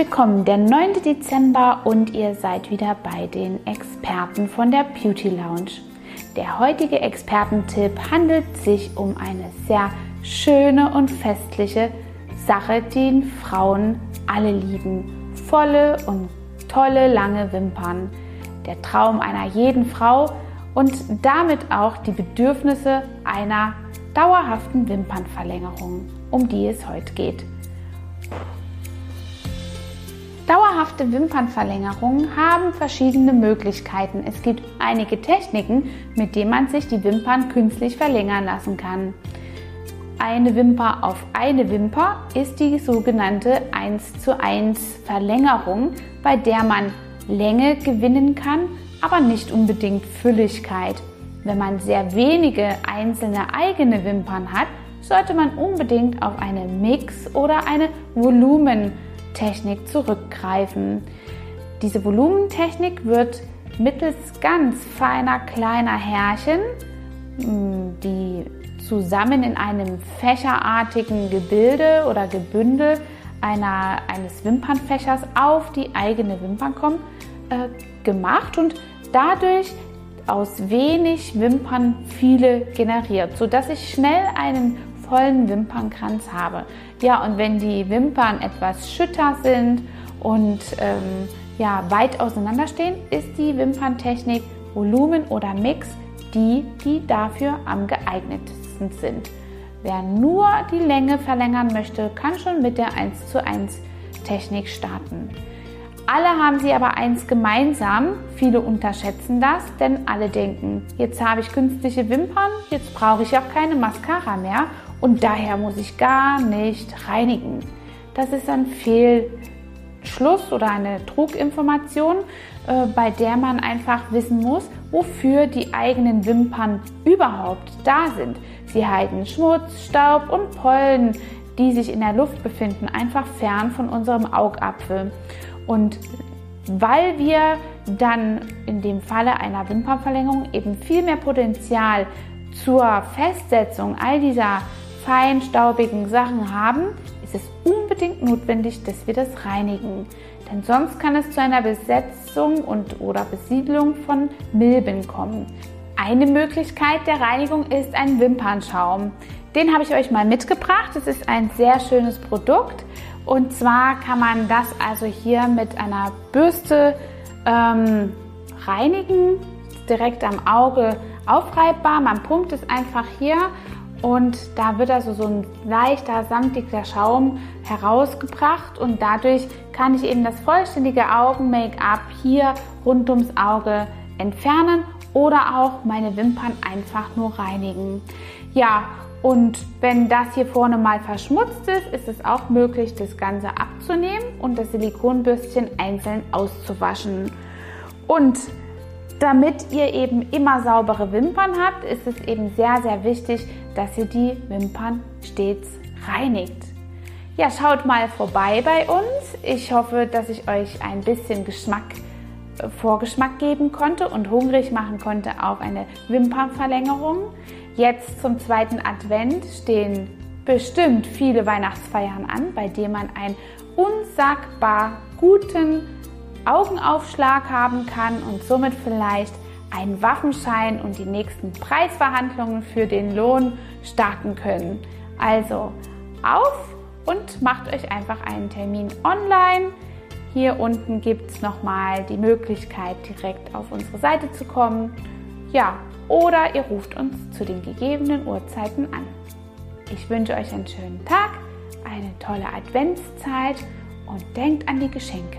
willkommen, der 9. Dezember und ihr seid wieder bei den Experten von der Beauty Lounge. Der heutige Expertentipp handelt sich um eine sehr schöne und festliche Sache, die Frauen alle lieben. Volle und tolle lange Wimpern. Der Traum einer jeden Frau und damit auch die Bedürfnisse einer dauerhaften Wimpernverlängerung, um die es heute geht. Dauerhafte Wimpernverlängerungen haben verschiedene Möglichkeiten. Es gibt einige Techniken, mit denen man sich die Wimpern künstlich verlängern lassen kann. Eine Wimper auf eine Wimper ist die sogenannte 1 zu 1 Verlängerung, bei der man Länge gewinnen kann, aber nicht unbedingt Fülligkeit. Wenn man sehr wenige einzelne eigene Wimpern hat, sollte man unbedingt auf eine Mix- oder eine Volumen Technik zurückgreifen. Diese Volumentechnik wird mittels ganz feiner kleiner Härchen, hm, die zusammen in einem fächerartigen Gebilde oder Gebündel einer, eines Wimpernfächers auf die eigene Wimpern kommen, äh, gemacht und dadurch aus wenig Wimpern viele generiert, sodass ich schnell einen vollen Wimpernkranz habe. Ja, und wenn die Wimpern etwas schütter sind und ähm, ja, weit auseinander stehen, ist die Wimperntechnik Volumen oder Mix die, die dafür am geeignetsten sind. Wer nur die Länge verlängern möchte, kann schon mit der 1 zu 1 Technik starten. Alle haben sie aber eins gemeinsam, viele unterschätzen das, denn alle denken, jetzt habe ich künstliche Wimpern, jetzt brauche ich auch keine Mascara mehr und daher muss ich gar nicht reinigen. Das ist ein Fehlschluss oder eine Truginformation, äh, bei der man einfach wissen muss, wofür die eigenen Wimpern überhaupt da sind. Sie halten Schmutz, Staub und Pollen, die sich in der Luft befinden, einfach fern von unserem Augapfel. Und weil wir dann in dem Falle einer Wimpernverlängerung eben viel mehr Potenzial zur Festsetzung all dieser feinstaubigen Sachen haben, ist es unbedingt notwendig, dass wir das reinigen. Denn sonst kann es zu einer Besetzung und oder Besiedlung von Milben kommen. Eine Möglichkeit der Reinigung ist ein Wimpernschaum. Den habe ich euch mal mitgebracht. Es ist ein sehr schönes Produkt. Und zwar kann man das also hier mit einer Bürste ähm, reinigen, direkt am Auge aufreibbar. Man pumpt es einfach hier und da wird also so ein leichter, samtiger Schaum herausgebracht und dadurch kann ich eben das vollständige Augen-Make-up hier rund ums Auge entfernen oder auch meine Wimpern einfach nur reinigen. Ja, und wenn das hier vorne mal verschmutzt ist, ist es auch möglich, das Ganze abzunehmen und das Silikonbürstchen einzeln auszuwaschen. Und damit ihr eben immer saubere Wimpern habt, ist es eben sehr, sehr wichtig, dass ihr die Wimpern stets reinigt. Ja, schaut mal vorbei bei uns. Ich hoffe, dass ich euch ein bisschen Geschmack, äh, Vorgeschmack geben konnte und hungrig machen konnte auf eine Wimpernverlängerung. Jetzt zum zweiten Advent stehen bestimmt viele Weihnachtsfeiern an, bei denen man einen unsagbar guten Augenaufschlag haben kann und somit vielleicht einen Waffenschein und die nächsten Preisverhandlungen für den Lohn starten können. Also auf und macht euch einfach einen Termin online. Hier unten gibt es nochmal die Möglichkeit, direkt auf unsere Seite zu kommen. Ja, oder ihr ruft uns zu den gegebenen Uhrzeiten an. Ich wünsche euch einen schönen Tag, eine tolle Adventszeit und denkt an die Geschenke.